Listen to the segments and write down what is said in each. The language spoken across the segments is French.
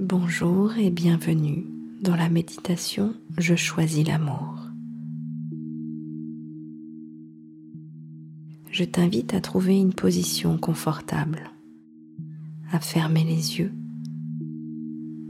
Bonjour et bienvenue dans la méditation Je choisis l'amour. Je t'invite à trouver une position confortable, à fermer les yeux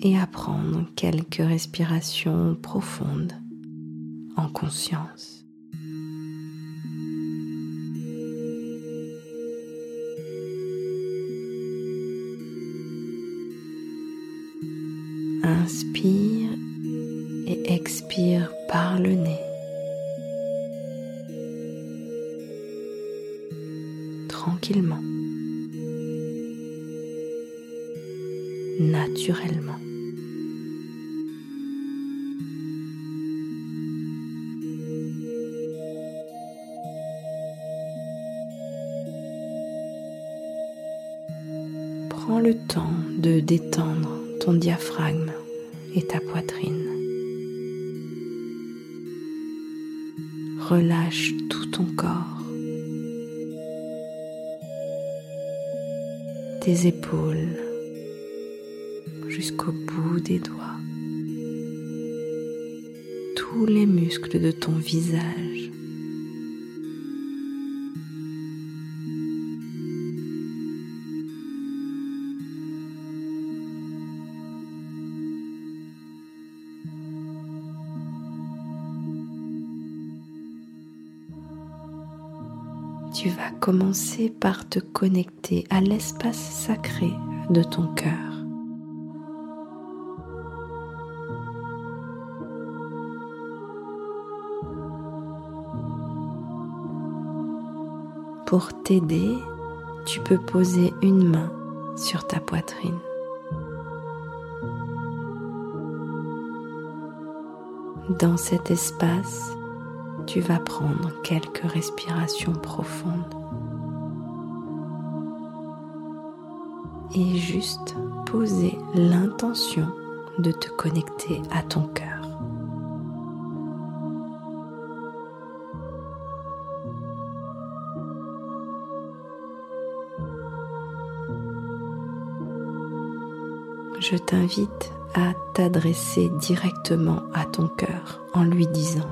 et à prendre quelques respirations profondes en conscience. Inspire et expire par le nez. Tranquillement. Naturellement. Prends le temps de détendre ton diaphragme et ta poitrine. Relâche tout ton corps, tes épaules jusqu'au bout des doigts, tous les muscles de ton visage. Commencer par te connecter à l'espace sacré de ton cœur. Pour t'aider, tu peux poser une main sur ta poitrine. Dans cet espace, tu vas prendre quelques respirations profondes et juste poser l'intention de te connecter à ton cœur. Je t'invite à t'adresser directement à ton cœur en lui disant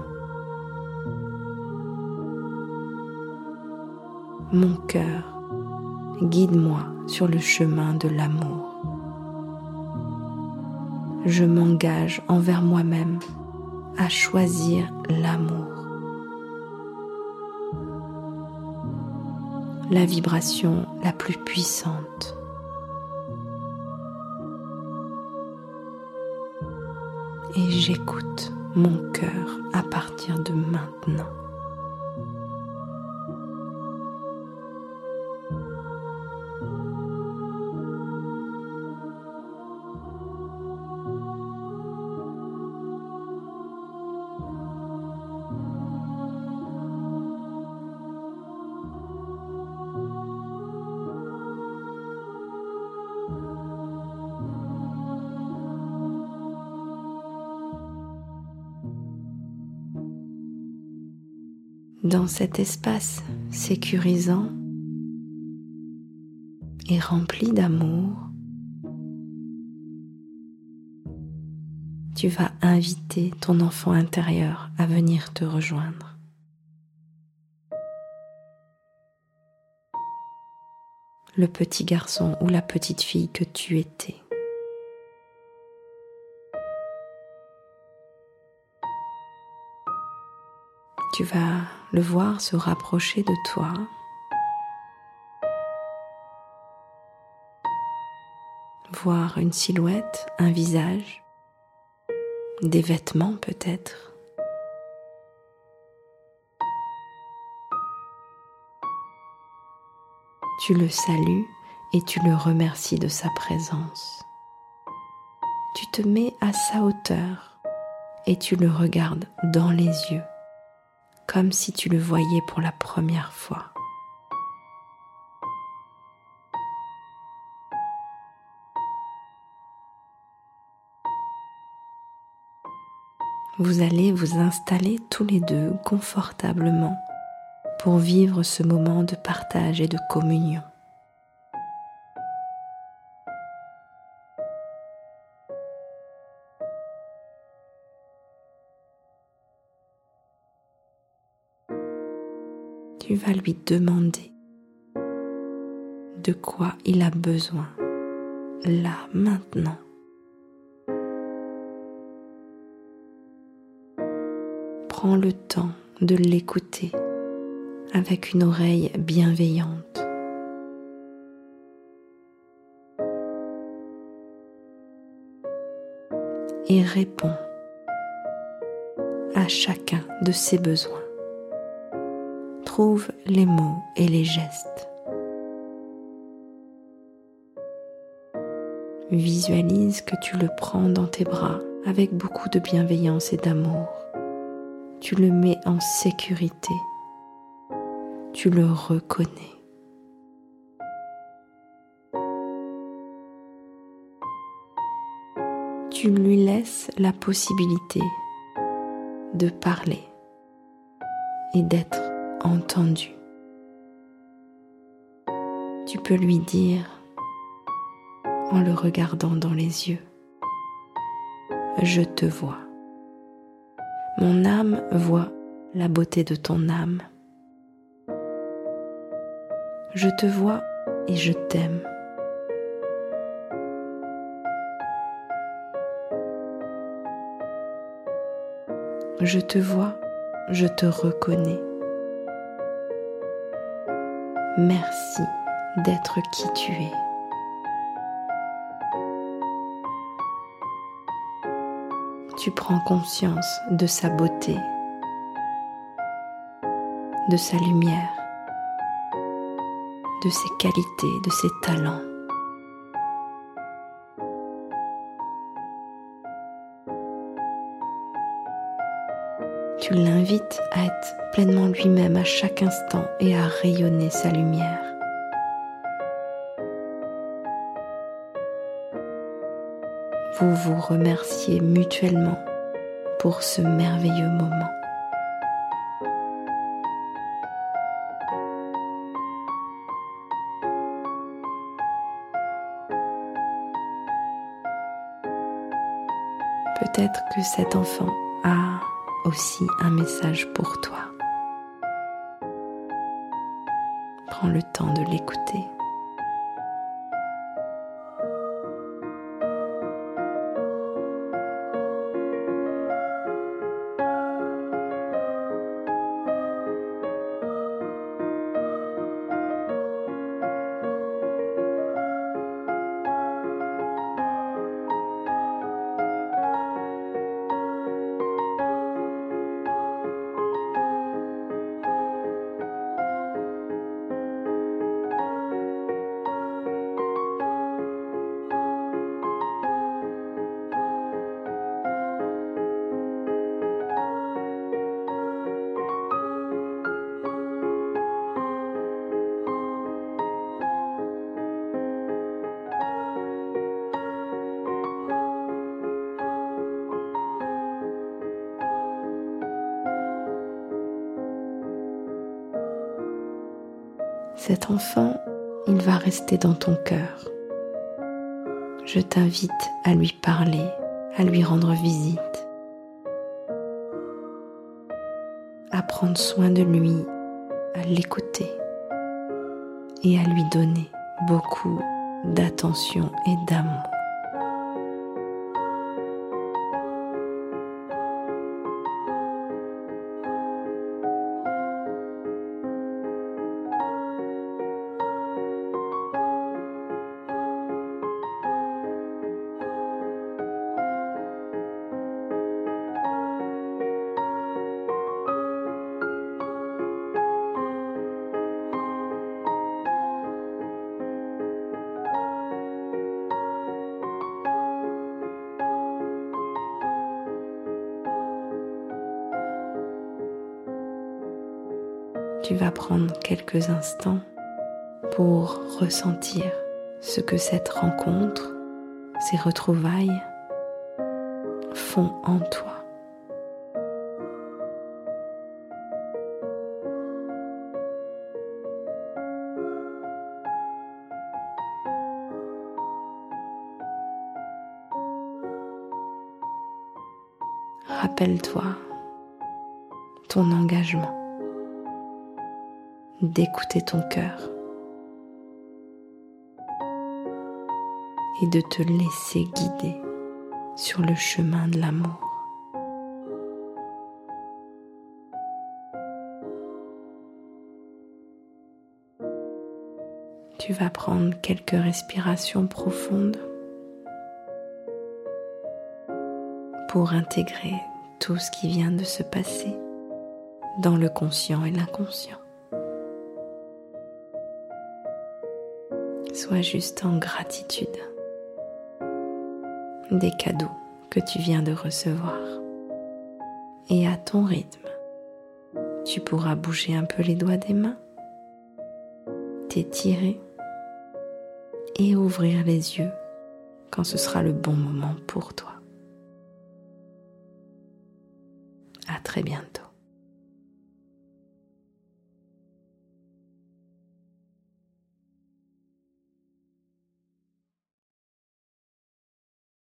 Mon cœur, guide-moi sur le chemin de l'amour. Je m'engage envers moi-même à choisir l'amour. La vibration la plus puissante. Et j'écoute mon cœur à partir de maintenant. Dans cet espace sécurisant et rempli d'amour, tu vas inviter ton enfant intérieur à venir te rejoindre. Le petit garçon ou la petite fille que tu étais. Tu vas le voir se rapprocher de toi. Voir une silhouette, un visage, des vêtements peut-être. Tu le salues et tu le remercies de sa présence. Tu te mets à sa hauteur et tu le regardes dans les yeux comme si tu le voyais pour la première fois. Vous allez vous installer tous les deux confortablement pour vivre ce moment de partage et de communion. Tu vas lui demander de quoi il a besoin, là, maintenant. Prends le temps de l'écouter avec une oreille bienveillante. Et réponds à chacun de ses besoins. Trouve les mots et les gestes. Visualise que tu le prends dans tes bras avec beaucoup de bienveillance et d'amour. Tu le mets en sécurité. Tu le reconnais. Tu lui laisses la possibilité de parler et d'être entendu. Tu peux lui dire en le regardant dans les yeux, je te vois. Mon âme voit la beauté de ton âme. Je te vois et je t'aime. Je te vois, je te reconnais. Merci d'être qui tu es. Tu prends conscience de sa beauté, de sa lumière, de ses qualités, de ses talents. Tu l'invites à être pleinement lui-même à chaque instant et à rayonner sa lumière. Vous vous remerciez mutuellement pour ce merveilleux moment. Peut-être que cet enfant a aussi un message pour toi. Prends le temps de l'écouter. Cet enfant, il va rester dans ton cœur. Je t'invite à lui parler, à lui rendre visite, à prendre soin de lui, à l'écouter et à lui donner beaucoup d'attention et d'amour. Tu vas prendre quelques instants pour ressentir ce que cette rencontre, ces retrouvailles font en toi. Rappelle-toi ton engagement d'écouter ton cœur et de te laisser guider sur le chemin de l'amour. Tu vas prendre quelques respirations profondes pour intégrer tout ce qui vient de se passer dans le conscient et l'inconscient. Juste en gratitude des cadeaux que tu viens de recevoir. Et à ton rythme, tu pourras bouger un peu les doigts des mains, t'étirer et ouvrir les yeux quand ce sera le bon moment pour toi. À très bientôt.